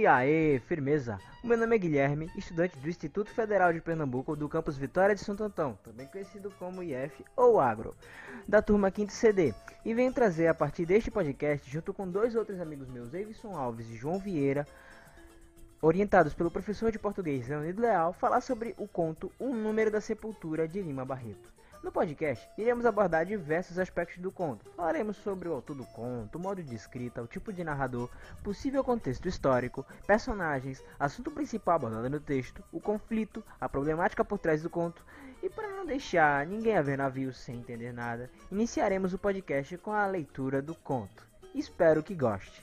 E aí, firmeza? O meu nome é Guilherme, estudante do Instituto Federal de Pernambuco do campus Vitória de Santo Antão, também conhecido como IF ou Agro, da turma 5 CD, e venho trazer a partir deste podcast, junto com dois outros amigos meus, Evison Alves e João Vieira, orientados pelo professor de português Leonido Leal, falar sobre o conto Um Número da Sepultura de Lima Barreto. No podcast, iremos abordar diversos aspectos do conto. Falaremos sobre o autor do conto, o modo de escrita, o tipo de narrador, possível contexto histórico, personagens, assunto principal abordado no texto, o conflito, a problemática por trás do conto. E para não deixar ninguém a ver navios sem entender nada, iniciaremos o podcast com a leitura do conto. Espero que goste.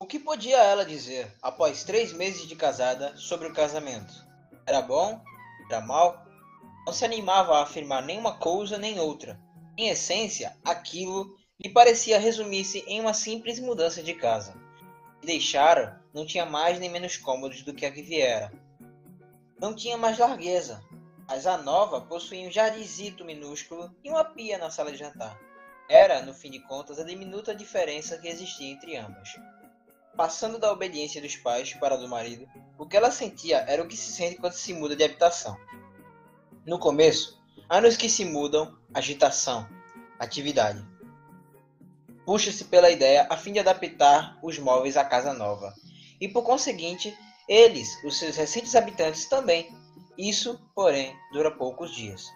O que podia ela dizer, após três meses de casada, sobre o casamento? Era bom? Era mal? Não se animava a afirmar nenhuma coisa nem outra. Em essência, aquilo lhe parecia resumir-se em uma simples mudança de casa. E deixara não tinha mais nem menos cômodos do que a que viera. Não tinha mais largueza, mas a nova possuía um jardinzito minúsculo e uma pia na sala de jantar. Era, no fim de contas, a diminuta diferença que existia entre ambas. Passando da obediência dos pais para a do marido, o que ela sentia era o que se sente quando se muda de habitação. No começo, anos que se mudam, agitação, atividade. Puxa-se pela ideia a fim de adaptar os móveis à casa nova. E por conseguinte, eles, os seus recentes habitantes também. Isso, porém, dura poucos dias.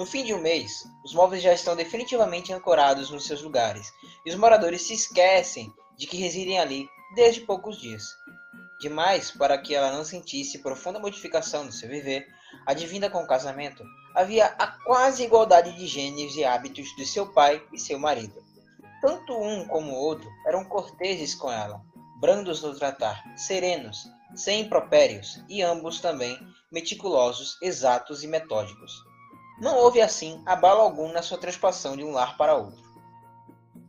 No fim de um mês, os móveis já estão definitivamente ancorados nos seus lugares, e os moradores se esquecem de que residem ali desde poucos dias. Demais para que ela não sentisse profunda modificação no seu viver, advinda com o casamento, havia a quase igualdade de gênios e hábitos de seu pai e seu marido. Tanto um como o outro eram corteses com ela, brandos no tratar, serenos, sem impropérios, e ambos também meticulosos, exatos e metódicos. Não houve assim abalo algum na sua transpassão de um lar para outro.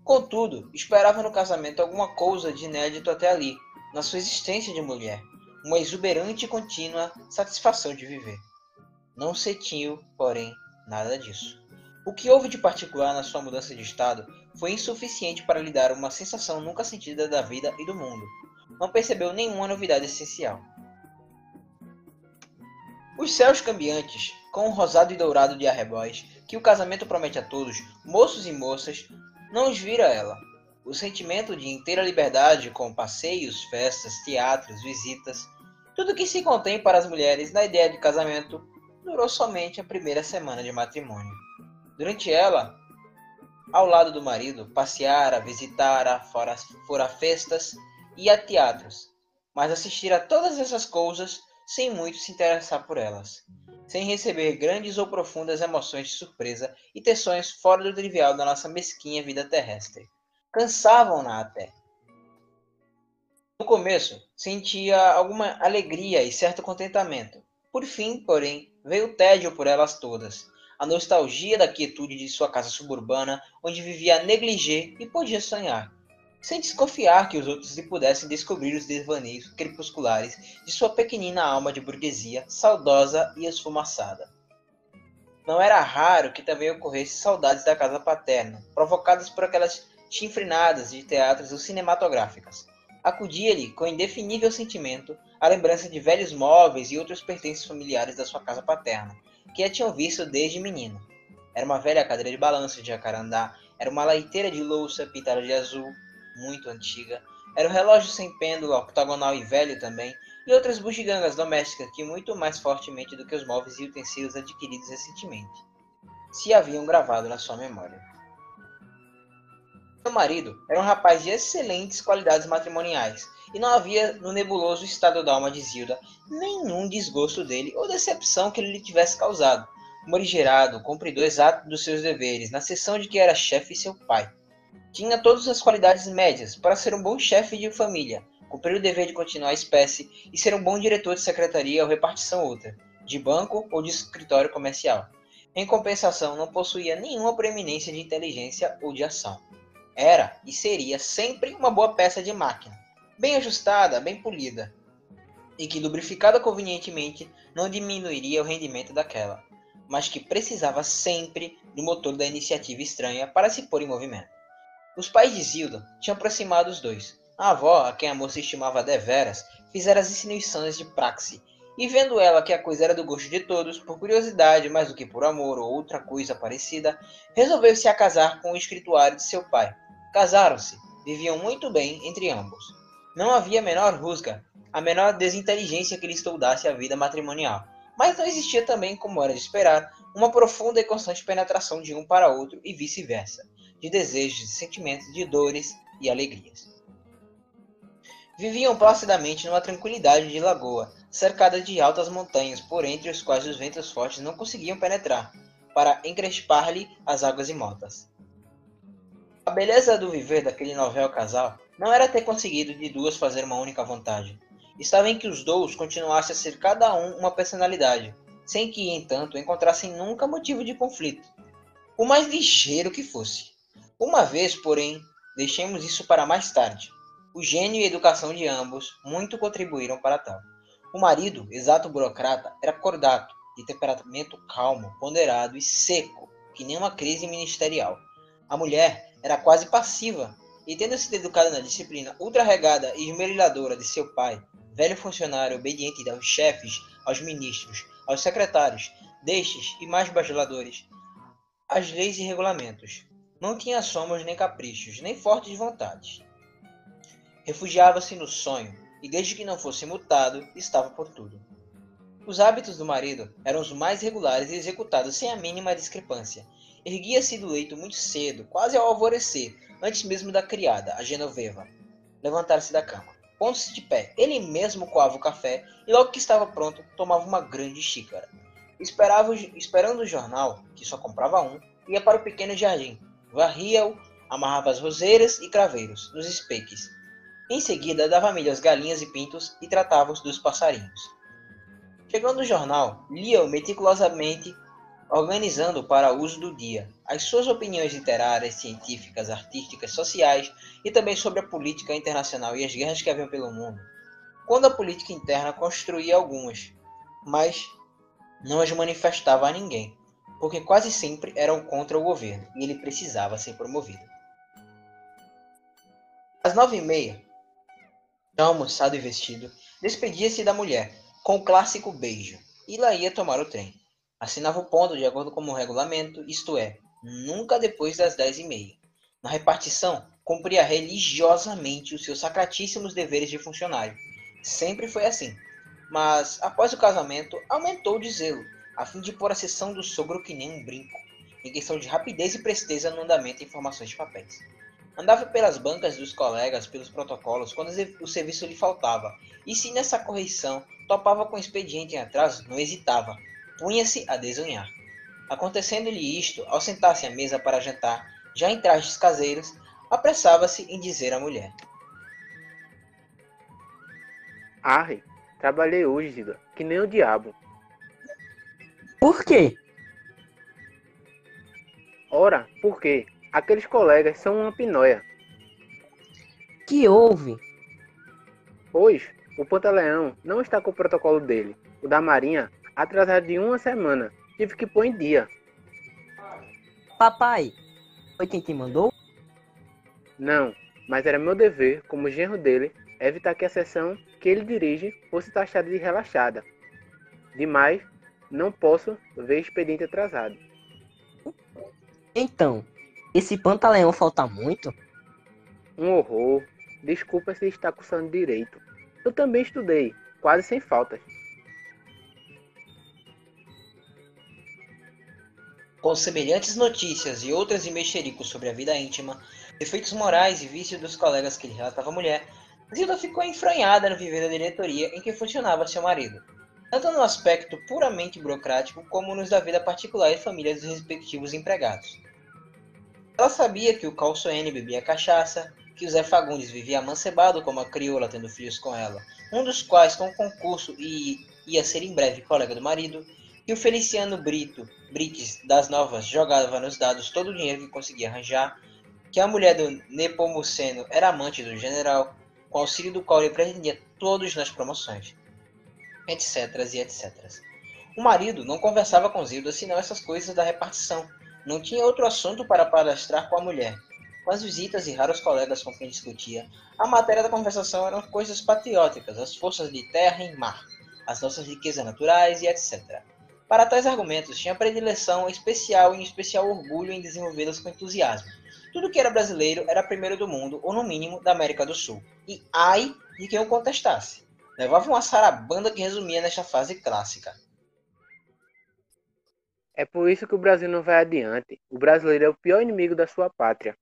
Contudo, esperava no casamento alguma coisa de inédito até ali, na sua existência de mulher, uma exuberante e contínua satisfação de viver. Não sentiu, porém, nada disso. O que houve de particular na sua mudança de estado foi insuficiente para lhe dar uma sensação nunca sentida da vida e do mundo. Não percebeu nenhuma novidade essencial. Os céus cambiantes, com o rosado e dourado de arrebóis, que o casamento promete a todos, moços e moças, não os vira ela. O sentimento de inteira liberdade, com passeios, festas, teatros, visitas, tudo que se contém para as mulheres na ideia de casamento, durou somente a primeira semana de matrimônio. Durante ela, ao lado do marido, passeara, visitara, fora, fora festas e a teatros, mas assistir a todas essas coisas sem muito se interessar por elas, sem receber grandes ou profundas emoções de surpresa e tensões fora do trivial da nossa mesquinha vida terrestre cansavam-na até. No começo, sentia alguma alegria e certo contentamento. Por fim, porém, veio o tédio por elas todas, a nostalgia da quietude de sua casa suburbana, onde vivia a negligê e podia sonhar, sem desconfiar que os outros lhe pudessem descobrir os devaneios crepusculares de sua pequenina alma de burguesia, saudosa e esfumaçada. Não era raro que também ocorresse saudades da casa paterna, provocadas por aquelas chinfrinadas de teatros ou cinematográficas. Acudia-lhe com indefinível sentimento a lembrança de velhos móveis e outros pertences familiares da sua casa paterna, que a tinham visto desde menino. Era uma velha cadeira de balanço de jacarandá, era uma leiteira de louça pintada de azul, muito antiga, era um relógio sem pêndulo, octogonal e velho também, e outras bugigangas domésticas que muito mais fortemente do que os móveis e utensílios adquiridos recentemente se haviam gravado na sua memória. Seu marido era um rapaz de excelentes qualidades matrimoniais, e não havia no nebuloso estado da alma de Zilda nenhum desgosto dele ou decepção que ele lhe tivesse causado. Morigerado, cumpridor exato dos seus deveres, na sessão de que era chefe e seu pai. Tinha todas as qualidades médias para ser um bom chefe de família, cumprir o dever de continuar a espécie e ser um bom diretor de secretaria ou repartição outra, de banco ou de escritório comercial. Em compensação, não possuía nenhuma preeminência de inteligência ou de ação era e seria sempre uma boa peça de máquina, bem ajustada, bem polida, e que lubrificada convenientemente não diminuiria o rendimento daquela, mas que precisava sempre do motor da iniciativa estranha para se pôr em movimento. Os pais de Zilda tinham aproximado os dois, A avó, a quem a moça estimava deveras, fizera as insinuações de praxe, e vendo ela que a coisa era do gosto de todos, por curiosidade mais do que por amor ou outra coisa parecida, resolveu-se a casar com o escrituário de seu pai. Casaram-se, viviam muito bem entre ambos. Não havia a menor rusga, a menor desinteligência que lhes toldasse a vida matrimonial. Mas não existia também, como era de esperar, uma profunda e constante penetração de um para outro e vice-versa, de desejos e sentimentos, de dores e alegrias. Viviam placidamente numa tranquilidade de lagoa, cercada de altas montanhas, por entre os quais os ventos fortes não conseguiam penetrar, para encrespar-lhe as águas imotas. A beleza do viver daquele novel casal não era ter conseguido de duas fazer uma única vontade. Estava em que os dois continuassem a ser cada um uma personalidade, sem que, entanto, encontrassem nunca motivo de conflito, o mais ligeiro que fosse. Uma vez, porém, deixemos isso para mais tarde. O gênio e a educação de ambos muito contribuíram para tal. O marido, exato burocrata, era cordato, de temperamento calmo, ponderado e seco, que nem uma crise ministerial. A mulher era quase passiva, e tendo sido educada na disciplina ultra-regada e esmerilhadora de seu pai, velho funcionário obediente aos chefes, aos ministros, aos secretários, destes e mais bajuladores, às leis e regulamentos. Não tinha somos nem caprichos, nem fortes vontades. Refugiava-se no sonho, e desde que não fosse mutado, estava por tudo. Os hábitos do marido eram os mais regulares e executados sem a mínima discrepância. Erguia-se do leito muito cedo, quase ao alvorecer, antes mesmo da criada, a Genoveva, levantar-se da cama. Pondo-se de pé, ele mesmo coava o café e logo que estava pronto, tomava uma grande xícara. Esperava, esperando o jornal, que só comprava um, ia para o pequeno jardim, varria-o, amarrava as roseiras e craveiros nos espeques, em seguida, dava milho às galinhas e pintos e tratava-os dos passarinhos. Chegando no jornal, lia-o meticulosamente, organizando para uso do dia as suas opiniões literárias, científicas, artísticas, sociais e também sobre a política internacional e as guerras que haviam pelo mundo. Quando a política interna construía algumas, mas não as manifestava a ninguém, porque quase sempre eram contra o governo e ele precisava ser promovido. Às nove e meia, já almoçado e vestido, despedia-se da mulher, com o clássico beijo, e lá ia tomar o trem. Assinava o ponto de acordo com o regulamento, isto é, nunca depois das dez e meia. Na repartição, cumpria religiosamente os seus sacratíssimos deveres de funcionário. Sempre foi assim. Mas, após o casamento, aumentou de zelo, a fim de pôr a sessão do sogro que nem um brinco, em questão de rapidez e presteza no andamento de informações de papéis. Andava pelas bancas dos colegas, pelos protocolos, quando o serviço lhe faltava. E se nessa correção topava com o expediente em atraso, não hesitava. Punha-se a desunhar. Acontecendo-lhe isto, ao sentar-se à mesa para jantar, já em trajes caseiros, apressava-se em dizer à mulher. Arre, trabalhei hoje, Zida, que nem o diabo. Por quê? Ora, por quê? Aqueles colegas são uma pinóia. Que houve? Pois, o Pantaleão não está com o protocolo dele. O da Marinha, atrasado de uma semana. Tive que pôr em dia. Papai, foi quem te mandou? Não, mas era meu dever, como genro dele, evitar que a sessão que ele dirige fosse taxada de relaxada. Demais, não posso ver expediente atrasado. Então, esse pantaleão falta muito? Um horror. Desculpa se está cursando direito. Eu também estudei, quase sem faltas. Com semelhantes notícias e outras em mexericos sobre a vida íntima, defeitos morais e vícios dos colegas que lhe relatava a mulher, Zilda ficou enfranhada no viver da diretoria em que funcionava seu marido, tanto no aspecto puramente burocrático como nos da vida particular e família dos respectivos empregados. Ela sabia que o Calçoene bebia cachaça, que o Zé Fagundes vivia amancebado como a crioula tendo filhos com ela, um dos quais com concurso e ia ser em breve colega do marido, que o Feliciano Brito, Brites das Novas, jogava nos dados todo o dinheiro que conseguia arranjar, que a mulher do Nepomuceno era amante do general, com auxílio do qual ele pretendia todos nas promoções, etc e etc. O marido não conversava com Zilda senão essas coisas da repartição, não tinha outro assunto para palestrar com a mulher. Com as visitas e raros colegas com quem discutia, a matéria da conversação eram coisas patrióticas, as forças de terra e mar, as nossas riquezas naturais e etc. Para tais argumentos, tinha predileção especial e em especial orgulho em desenvolvê-los com entusiasmo. Tudo que era brasileiro era primeiro do mundo, ou no mínimo da América do Sul. E ai de quem o contestasse. Levava uma sarabanda que resumia nesta fase clássica. É por isso que o Brasil não vai adiante. O brasileiro é o pior inimigo da sua pátria.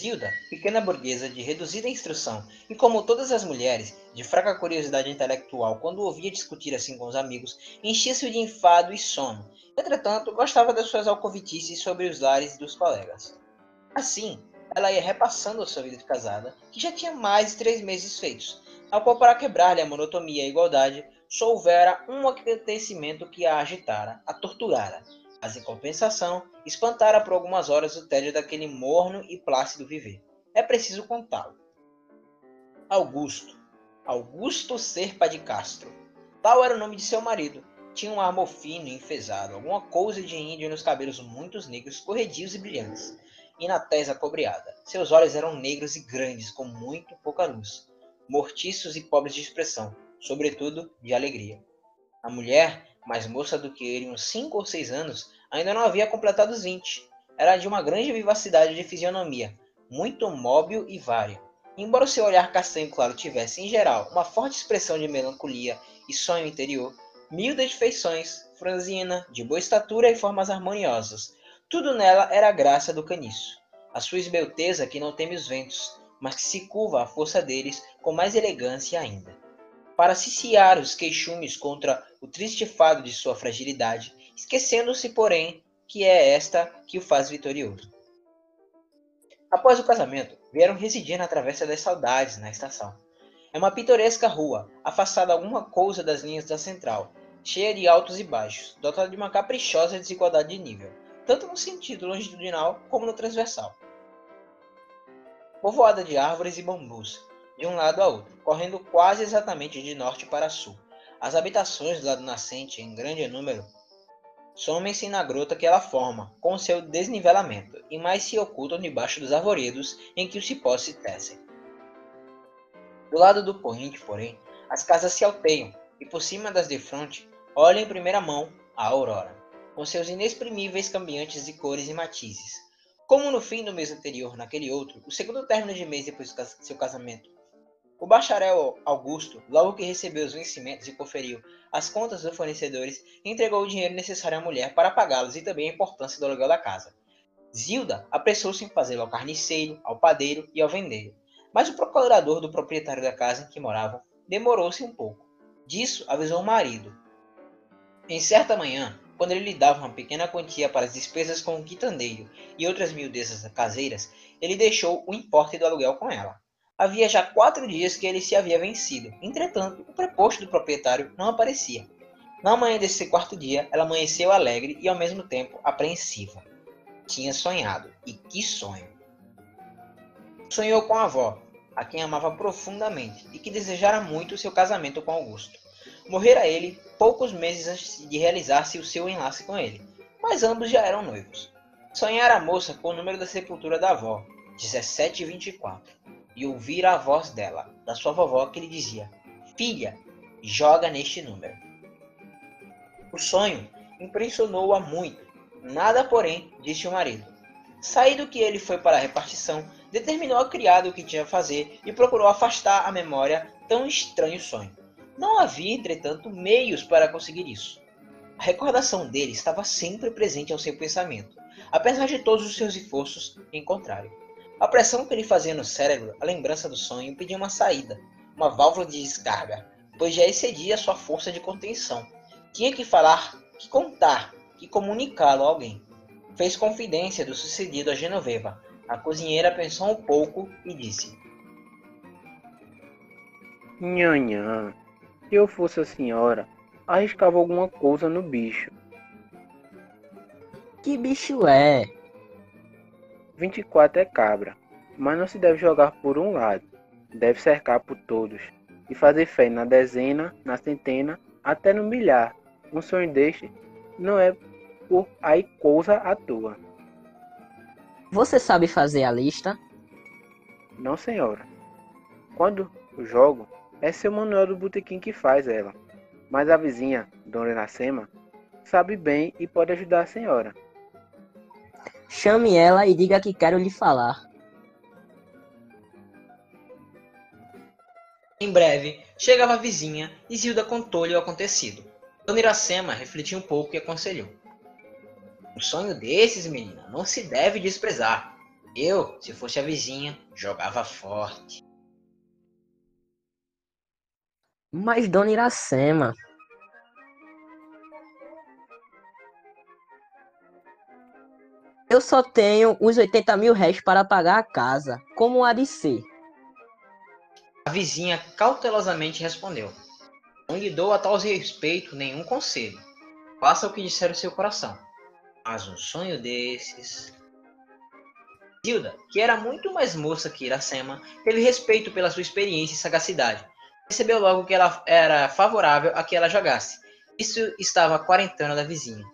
Zilda, pequena burguesa de reduzida instrução e, como todas as mulheres, de fraca curiosidade intelectual quando ouvia discutir assim com os amigos, enchia-se de enfado e sono. Entretanto, gostava das suas alcovitices sobre os lares dos colegas. Assim, ela ia repassando a sua vida de casada, que já tinha mais de três meses feitos, ao qual, para quebrar-lhe a monotonia e a igualdade, só houvera um acontecimento que a agitara, a torturara, mas em compensação, espantara por algumas horas o tédio daquele morno e plácido viver. É preciso contá-lo. Augusto. Augusto Serpa de Castro. Tal era o nome de seu marido. Tinha um armo fino e enfesado, alguma coisa de índio nos cabelos muito negros, corredios e brilhantes, e na testa cobreada. Seus olhos eram negros e grandes, com muito pouca luz, mortiços e pobres de expressão, sobretudo de alegria. A mulher mais moça do que ele, uns cinco ou seis anos, ainda não havia completado os vinte. Era de uma grande vivacidade de fisionomia, muito móvel e vária. Embora o seu olhar castanho claro tivesse, em geral, uma forte expressão de melancolia e sonho interior, miúda de feições, franzina, de boa estatura e formas harmoniosas, tudo nela era a graça do caniço. A sua esbelteza que não teme os ventos, mas que se curva à força deles com mais elegância ainda para ciciar os queixumes contra o triste fado de sua fragilidade, esquecendo-se, porém, que é esta que o faz vitorioso. Após o casamento, vieram residir na Travessa das Saudades, na estação. É uma pitoresca rua, afastada alguma coisa das linhas da central, cheia de altos e baixos, dotada de uma caprichosa desigualdade de nível, tanto no sentido longitudinal como no transversal. Povoada de árvores e bambus, de um lado a outro, correndo quase exatamente de norte para sul. As habitações do lado nascente, em grande número, somem-se na grota que ela forma, com seu desnivelamento, e mais se ocultam debaixo dos arvoredos em que os cipós se tecem. Do lado do poente, porém, as casas se alteiam, e por cima das de fronte, olham em primeira mão a aurora, com seus inexprimíveis cambiantes de cores e matizes. Como no fim do mês anterior, naquele outro, o segundo término de mês depois do seu casamento, o bacharel Augusto, logo que recebeu os vencimentos e conferiu as contas dos fornecedores, entregou o dinheiro necessário à mulher para pagá-los e também a importância do aluguel da casa. Zilda apressou-se em fazê-lo ao carniceiro, ao padeiro e ao vendeiro. Mas o procurador do proprietário da casa em que moravam demorou-se um pouco. Disso avisou o marido. Em certa manhã, quando ele lhe dava uma pequena quantia para as despesas com o quitandeiro e outras miudezas caseiras, ele deixou o importe do aluguel com ela. Havia já quatro dias que ele se havia vencido. Entretanto, o preposto do proprietário não aparecia. Na manhã desse quarto dia, ela amanheceu alegre e ao mesmo tempo apreensiva. Tinha sonhado, e que sonho! Sonhou com a avó, a quem amava profundamente e que desejara muito seu casamento com Augusto. Morrera ele poucos meses antes de realizar-se o seu enlace com ele, mas ambos já eram noivos. Sonhara a moça com o número da sepultura da avó, 1724 e ouvir a voz dela, da sua vovó, que lhe dizia: Filha, joga neste número. O sonho impressionou-a muito. Nada, porém, disse o marido. Saído que ele foi para a repartição, determinou a criada o que tinha a fazer e procurou afastar a memória tão estranho sonho. Não havia, entretanto, meios para conseguir isso. A recordação dele estava sempre presente ao seu pensamento, apesar de todos os seus esforços em contrário. A pressão que ele fazia no cérebro, a lembrança do sonho, pedia uma saída, uma válvula de descarga, pois já excedia sua força de contenção. Tinha que falar, que contar, que comunicá-lo a alguém. Fez confidência do sucedido a Genoveva. A cozinheira pensou um pouco e disse: Nhanhã, se eu fosse a senhora, arriscava alguma coisa no bicho. Que bicho é? 24 é cabra, mas não se deve jogar por um lado, deve cercar por todos, e fazer fé na dezena, na centena, até no milhar. Um sonho deste não é por aí coisa à toa. Você sabe fazer a lista? Não, senhora. Quando jogo, é seu Manuel do Botequim que faz ela. Mas a vizinha, Dona Iracema, sabe bem e pode ajudar a senhora. Chame ela e diga que quero lhe falar. Em breve, chegava a vizinha e Zilda contou-lhe o acontecido. Dona Iracema refletiu um pouco e aconselhou. Um sonho desses, menina, não se deve desprezar. Eu, se fosse a vizinha, jogava forte. Mas, Dona Iracema, eu só tenho uns 80 mil réis para pagar a casa. Como há de ser? A vizinha cautelosamente respondeu. Não lhe dou a tal respeito nenhum conselho. Faça o que disser o seu coração. Mas um sonho desses. Zilda, que era muito mais moça que Iracema, teve respeito pela sua experiência e sagacidade. Percebeu logo que ela era favorável a que ela jogasse. Isso estava a quarentena da vizinha.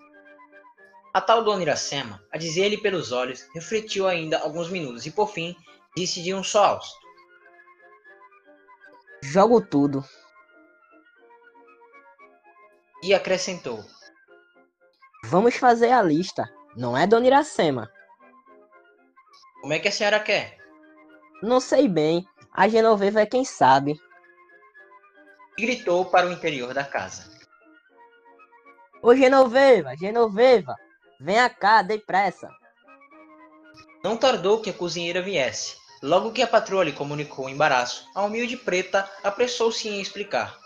A tal dona Iracema, a dizer-lhe pelos olhos, refletiu ainda alguns minutos e, por fim, disse de um só hausto. Jogo tudo. E acrescentou. Vamos fazer a lista, não é, dona Iracema? Como é que a senhora quer? Não sei bem. A Genoveva é quem sabe. E gritou para o interior da casa. Ô Genoveva, Genoveva, venha cá, depressa. Não tardou que a cozinheira viesse. Logo que a patroa lhe comunicou o embaraço, a humilde preta apressou-se em explicar.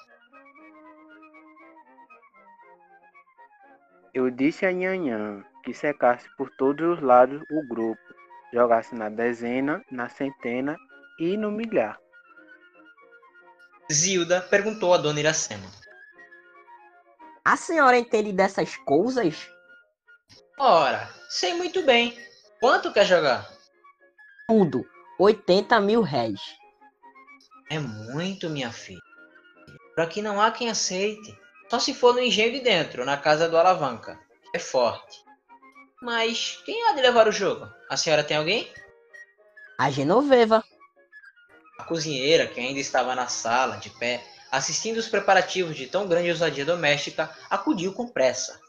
Eu disse a Nhanhã que secasse por todos os lados o grupo, jogasse na dezena, na centena e no milhar. Zilda perguntou a dona Iracema. A senhora entende dessas coisas? Ora, sei muito bem. Quanto quer jogar? Tudo. 80 mil réis. É muito, minha filha. Por aqui não há quem aceite. Só se for no engenho de dentro, na casa do Alavanca. É forte. Mas quem há de levar o jogo? A senhora tem alguém? A Genoveva. A cozinheira, que ainda estava na sala, de pé, assistindo os preparativos de tão grande ousadia doméstica, acudiu com pressa.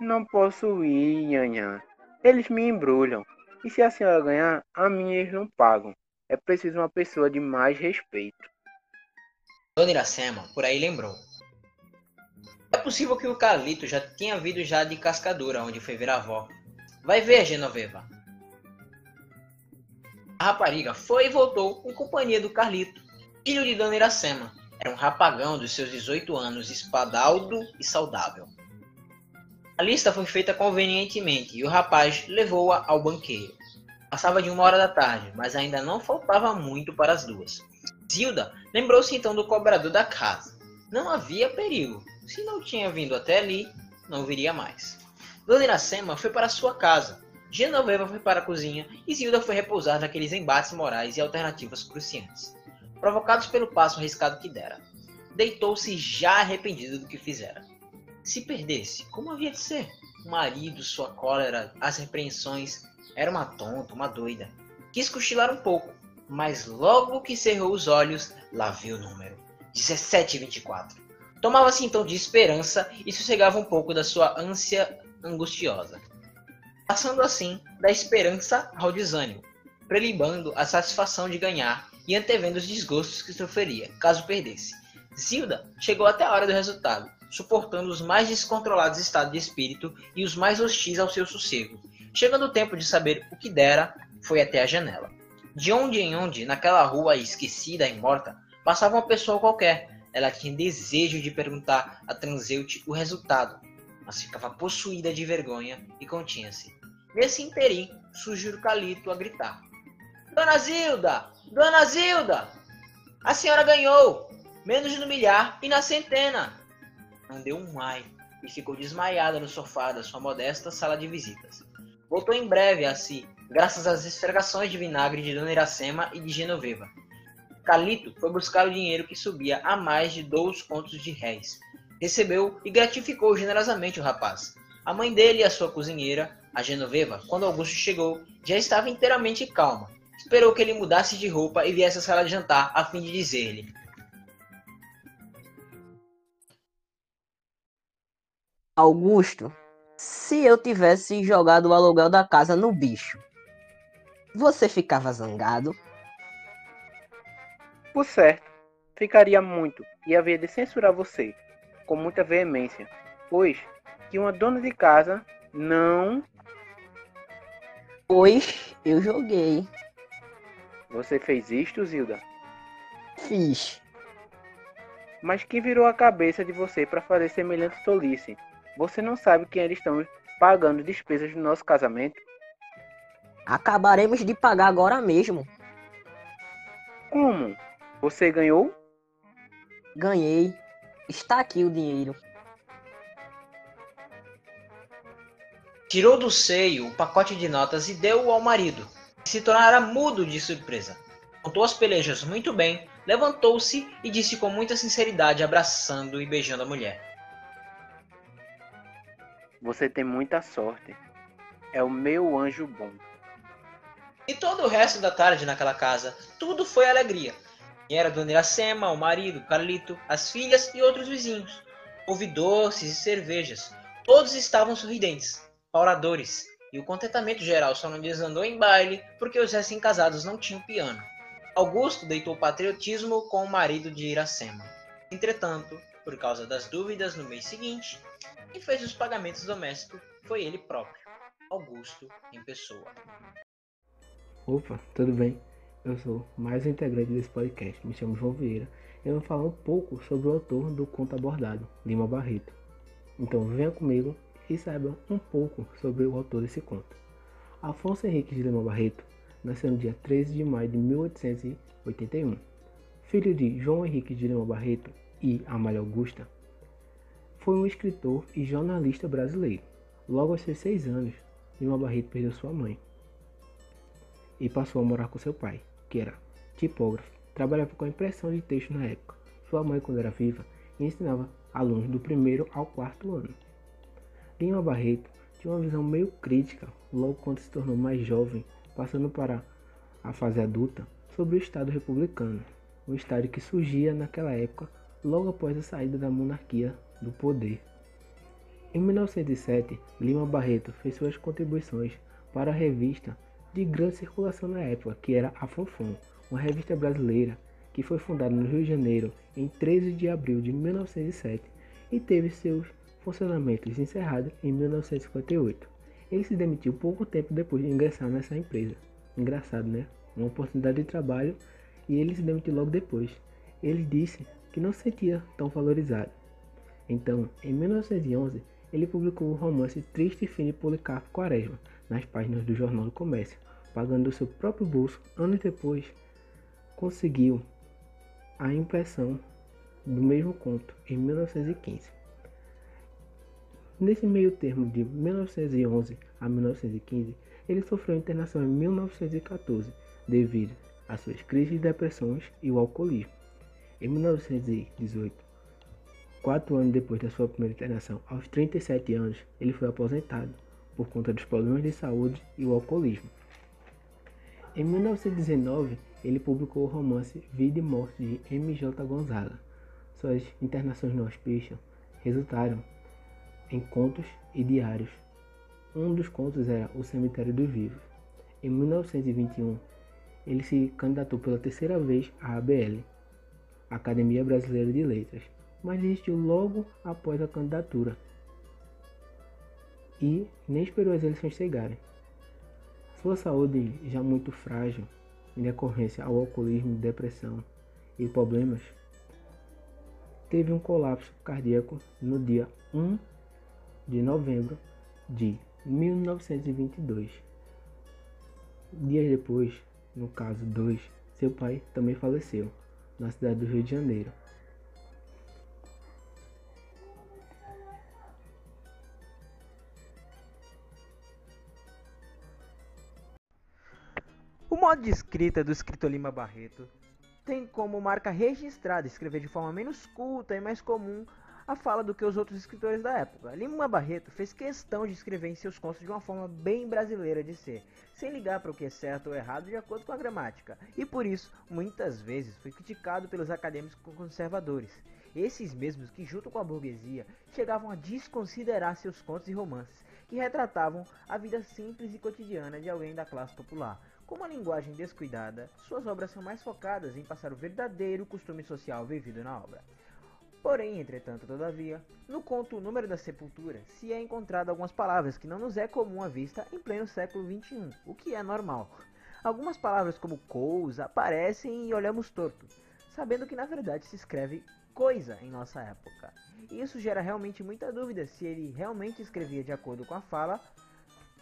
Não posso ir, Nhanhã. Eles me embrulham. E se a senhora ganhar, a mim eles não pagam. É preciso uma pessoa de mais respeito. Dona Iracema, por aí lembrou. É possível que o Carlito já tenha vindo já de Cascadura, onde foi ver a avó. Vai ver, Genoveva. A rapariga foi e voltou em companhia do Carlito, filho de Dona Iracema. Era um rapagão dos seus 18 anos, espadaldo e saudável. A lista foi feita convenientemente e o rapaz levou-a ao banqueiro. Passava de uma hora da tarde, mas ainda não faltava muito para as duas. Zilda lembrou-se então do cobrador da casa. Não havia perigo. Se não tinha vindo até ali, não viria mais. Dona Iracema foi para sua casa. Genoveva foi para a cozinha e Zilda foi repousar naqueles embates morais e alternativas cruciantes, provocados pelo passo arriscado que dera. Deitou-se já arrependido do que fizera. Se perdesse, como havia de ser? O marido, sua cólera, as repreensões. Era uma tonta, uma doida. Quis cochilar um pouco, mas logo que cerrou os olhos, lá viu o número. 1724. Tomava-se então de esperança e sossegava um pouco da sua ânsia angustiosa. Passando assim da esperança ao desânimo, prelibando a satisfação de ganhar e antevendo os desgostos que sofreria, caso perdesse. Zilda chegou até a hora do resultado, suportando os mais descontrolados estados de espírito e os mais hostis ao seu sossego. Chegando o tempo de saber o que dera, foi até a janela. De onde em onde, naquela rua esquecida e morta, passava uma pessoa qualquer. Ela tinha desejo de perguntar a Transeute o resultado, mas ficava possuída de vergonha e continha-se. Nesse interim, surgiu o Calito a gritar. Dona Zilda! Dona Zilda! A senhora ganhou! Menos no milhar e na centena! Não deu um ai e ficou desmaiada no sofá da sua modesta sala de visitas. Voltou em breve a si, graças às esfregações de vinagre de Dona Iracema e de Genoveva. Calito foi buscar o dinheiro que subia a mais de dois contos de réis. Recebeu e gratificou generosamente o rapaz. A mãe dele e a sua cozinheira A Genoveva, quando Augusto chegou, já estava inteiramente calma. Esperou que ele mudasse de roupa e viesse à sala de jantar a fim de dizer-lhe: Augusto, se eu tivesse jogado o aluguel da casa no bicho, você ficava zangado? Por certo, ficaria muito e havia de censurar você com muita veemência, pois que uma dona de casa não. Pois eu joguei. Você fez isto, Zilda? Fiz. Mas quem virou a cabeça de você para fazer semelhante tolice? Você não sabe quem eles estão pagando despesas do nosso casamento? Acabaremos de pagar agora mesmo. Como? Você ganhou? Ganhei. Está aqui o dinheiro. Tirou do seio o pacote de notas e deu-o ao marido, que se tornara mudo de surpresa. Contou as pelejas muito bem, levantou-se e disse com muita sinceridade, abraçando e beijando a mulher. Você tem muita sorte. É o meu anjo bom. E todo o resto da tarde naquela casa, tudo foi alegria. E era Dona Iracema, o marido, Carlito, as filhas e outros vizinhos. Houve doces e cervejas. Todos estavam sorridentes, oradores, e o contentamento geral só não desandou em baile porque os recém-casados não tinham piano. Augusto deitou patriotismo com o marido de Iracema. Entretanto, por causa das dúvidas no mês seguinte, quem fez os pagamentos domésticos foi ele próprio, Augusto em pessoa. Opa, tudo bem? Eu sou mais um integrante desse podcast, me chamo João Vieira e eu vou falar um pouco sobre o autor do conto abordado, Lima Barreto. Então venha comigo e saiba um pouco sobre o autor desse conto. Afonso Henrique de Lima Barreto nasceu no dia 13 de maio de 1881. Filho de João Henrique de Lima Barreto e Amália Augusta, foi um escritor e jornalista brasileiro. Logo aos seus seis anos, Lima Barreto perdeu sua mãe e passou a morar com seu pai, que era tipógrafo, trabalhava com a impressão de texto na época. Sua mãe, quando era viva, ensinava alunos do primeiro ao quarto ano. Lima Barreto tinha uma visão meio crítica logo quando se tornou mais jovem, passando para a fase adulta, sobre o Estado republicano, um Estado que surgia naquela época logo após a saída da monarquia do poder. Em 1907, Lima Barreto fez suas contribuições para a revista de grande circulação na época, que era a Fonfon, uma revista brasileira que foi fundada no Rio de Janeiro em 13 de abril de 1907 e teve seus funcionamentos encerrados em 1958. Ele se demitiu pouco tempo depois de ingressar nessa empresa. Engraçado, né? Uma oportunidade de trabalho e ele se demitiu logo depois. Ele disse que não se sentia tão valorizado. Então, em 1911, ele publicou o romance Triste Fim de Policarpo Quaresma nas páginas do Jornal do Comércio, pagando do seu próprio bolso. Anos depois, conseguiu a impressão do mesmo conto em 1915. Nesse meio termo de 1911 a 1915, ele sofreu internação em 1914 devido às suas crises de depressões e o alcoolismo. Em 1918, Quatro anos depois da sua primeira internação, aos 37 anos, ele foi aposentado por conta dos problemas de saúde e o alcoolismo. Em 1919, ele publicou o romance Vida e Morte de M.J. Gonzaga. Suas internações no hospício resultaram em contos e diários. Um dos contos era O Cemitério dos Vivos. Em 1921, ele se candidatou pela terceira vez à ABL, Academia Brasileira de Letras, mas desistiu logo após a candidatura e nem esperou as eleições chegarem. Sua saúde, já muito frágil, em decorrência ao alcoolismo, depressão e problemas, teve um colapso cardíaco no dia 1 de novembro de 1922. Dias depois, no caso 2, seu pai também faleceu na cidade do Rio de Janeiro. Modo de escrita do escritor Lima Barreto tem como marca registrada escrever de forma menos culta e mais comum a fala do que os outros escritores da época. Lima Barreto fez questão de escrever em seus contos de uma forma bem brasileira de ser, sem ligar para o que é certo ou errado de acordo com a gramática, e por isso, muitas vezes, foi criticado pelos acadêmicos conservadores. Esses mesmos que, junto com a burguesia, chegavam a desconsiderar seus contos e romances, que retratavam a vida simples e cotidiana de alguém da classe popular. Com uma linguagem descuidada, suas obras são mais focadas em passar o verdadeiro costume social vivido na obra. Porém, entretanto, todavia, no conto O Número da Sepultura se é encontrado algumas palavras que não nos é comum à vista em pleno século XXI, o que é normal. Algumas palavras como coisa aparecem e olhamos torto, sabendo que na verdade se escreve coisa em nossa época. E isso gera realmente muita dúvida se ele realmente escrevia de acordo com a fala.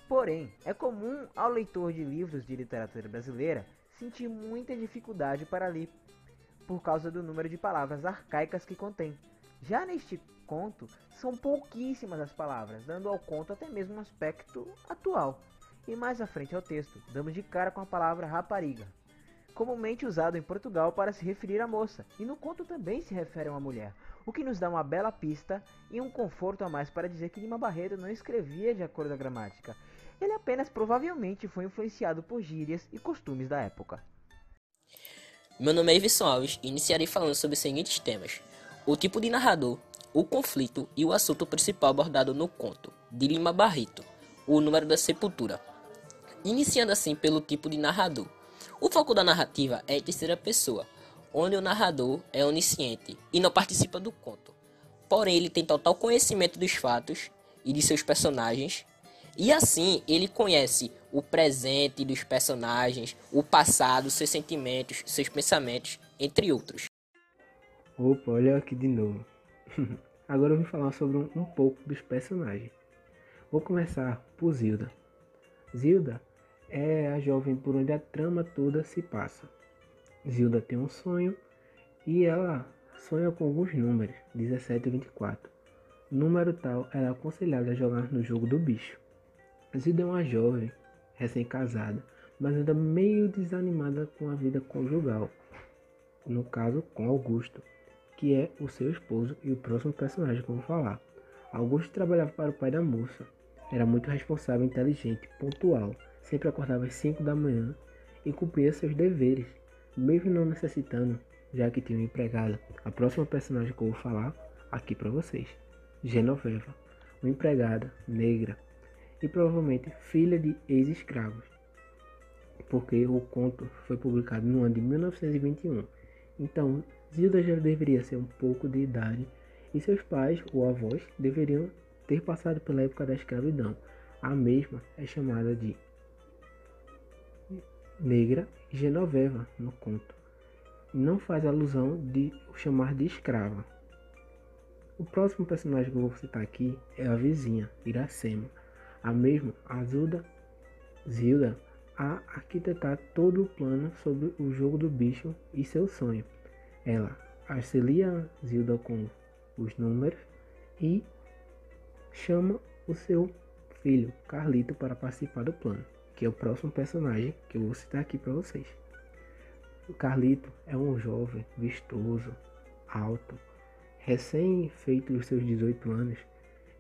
Porém, é comum ao leitor de livros de literatura brasileira sentir muita dificuldade para ler por causa do número de palavras arcaicas que contém. Já neste conto, são pouquíssimas as palavras, dando ao conto até mesmo um aspecto atual. E mais à frente ao texto, damos de cara com a palavra rapariga, comumente usado em Portugal para se referir à moça, e no conto também se refere a uma mulher, o que nos dá uma bela pista e um conforto a mais para dizer que Lima Barreto não escrevia de acordo com a gramática. Ele apenas provavelmente foi influenciado por gírias e costumes da época. Meu nome é Iverson Alves e iniciarei falando sobre os seguintes temas: o tipo de narrador, o conflito e o assunto principal abordado no conto, de Lima Barreto, o número da sepultura. Iniciando assim pelo tipo de narrador. O foco da narrativa é em terceira pessoa, onde o narrador é onisciente e não participa do conto. Porém, ele tem total conhecimento dos fatos e de seus personagens, e assim ele conhece o presente dos personagens, o passado, seus sentimentos, seus pensamentos, entre outros. Opa, olha aqui de novo. Agora eu vou falar sobre um, um pouco dos personagens. Vou começar por Zilda. Zilda é a jovem por onde a trama toda se passa. Zilda tem um sonho e ela sonha com alguns números, 17 e 24. Número tal ela é aconselhada a jogar no jogo do bicho. Zilda é uma jovem recém-casada, mas ainda meio desanimada com a vida conjugal. No caso, com Augusto, que é o seu esposo e o próximo personagem que eu vou falar. Augusto trabalhava para o pai da moça. Era muito responsável, inteligente, pontual. Sempre acordava às 5 da manhã e cumpria seus deveres, mesmo não necessitando, já que tinha uma empregada. A próxima personagem que eu vou falar aqui para vocês, Genoveva, uma empregada negra, e provavelmente filha de ex-escravos, porque o conto foi publicado no ano de 1921. Então, Zilda já deveria ser um pouco de idade e seus pais ou avós deveriam ter passado pela época da escravidão. A mesma é chamada de negra Genoveva no conto. Não faz alusão de o chamar de escrava. O próximo personagem que eu vou citar aqui é a vizinha, Iracema a mesma ajuda Zilda a arquitetar todo o plano sobre o jogo do bicho e seu sonho. Ela auxilia Zilda com os números e chama o seu filho Carlito para participar do plano, que é o próximo personagem que eu vou citar aqui para vocês. O Carlito é um jovem vistoso, alto, recém feito os seus 18 anos.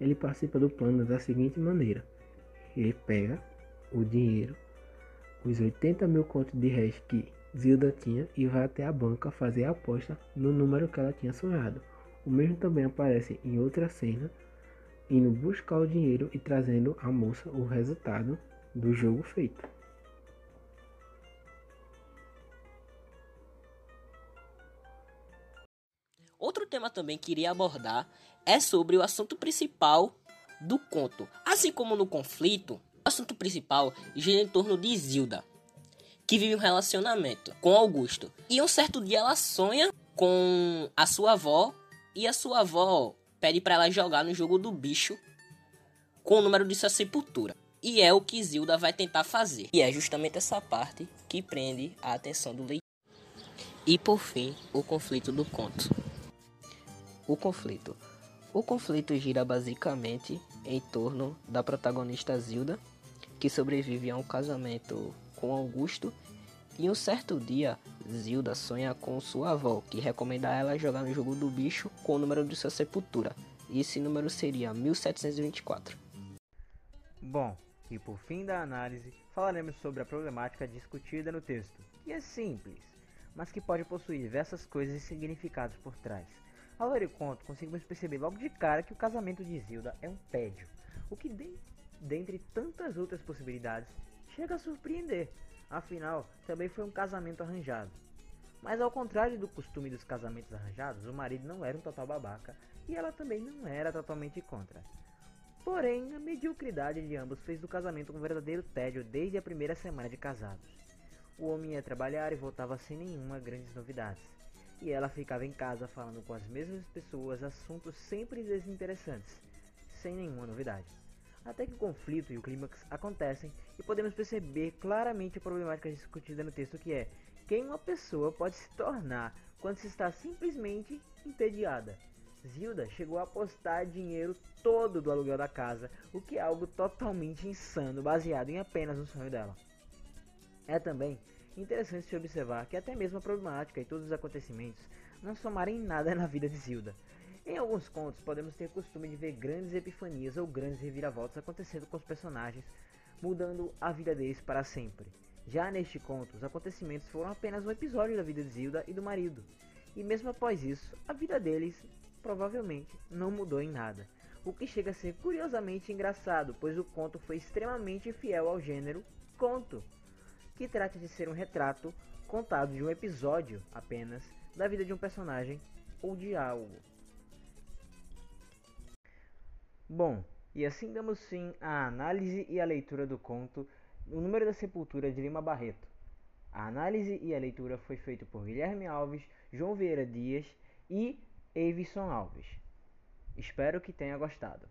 Ele participa do plano da seguinte maneira: ele pega o dinheiro, os 80 mil contos de réis que Zilda tinha e vai até a banca fazer a aposta no número que ela tinha sonhado. O mesmo também aparece em outra cena, indo buscar o dinheiro e trazendo à moça o resultado do jogo feito. Outro tema também que iria abordar é sobre o assunto principal do conto. Assim como no conflito, o assunto principal gira em torno de Zilda, que vive um relacionamento com Augusto. E um certo dia ela sonha com a sua avó e a sua avó pede para ela jogar no jogo do bicho com o número de sua sepultura. E é o que Zilda vai tentar fazer. E é justamente essa parte que prende a atenção do leitor. E por fim, o conflito do conto. O conflito. O conflito gira basicamente em torno da protagonista Zilda, que sobrevive a um casamento com Augusto, e um certo dia Zilda sonha com sua avó, que recomenda a ela jogar no jogo do bicho com o número de sua sepultura. E esse número seria 1724. Bom, e por fim da análise, falaremos sobre a problemática discutida no texto, que é simples, mas que pode possuir diversas coisas e significados por trás. Ao ler o conto, conseguimos perceber logo de cara que o casamento de Zilda é um tédio, o que, de, dentre tantas outras possibilidades, chega a surpreender. Afinal, também foi um casamento arranjado. Mas ao contrário do costume dos casamentos arranjados, o marido não era um total babaca e ela também não era totalmente contra. Porém, a mediocridade de ambos fez do casamento um verdadeiro tédio desde a primeira semana de casados. O homem ia trabalhar e voltava sem nenhuma grandes novidades. E ela ficava em casa falando com as mesmas pessoas assuntos sempre desinteressantes, sem nenhuma novidade. Até que o conflito e o clímax acontecem e podemos perceber claramente a problemática discutida no texto que é quem uma pessoa pode se tornar quando se está simplesmente entediada. Zilda chegou a apostar dinheiro todo do aluguel da casa, o que é algo totalmente insano, baseado em apenas um sonho dela. É também interessante se observar que até mesmo a problemática e todos os acontecimentos não somarem nada na vida de Zilda. Em alguns contos podemos ter costume de ver grandes epifanias ou grandes reviravoltas acontecendo com os personagens, mudando a vida deles para sempre. Já neste conto, os acontecimentos foram apenas um episódio da vida de Zilda e do marido, e mesmo após isso, a vida deles provavelmente não mudou em nada. O que chega a ser curiosamente engraçado, pois o conto foi extremamente fiel ao gênero conto, que trata de ser um retrato contado de um episódio apenas da vida de um personagem ou de algo. Bom, e assim damos fim à análise e à leitura do conto O Número da Sepultura de Lima Barreto. A análise e a leitura foi feita por Guilherme Alves, João Vieira Dias e Evison Alves. Espero que tenha gostado.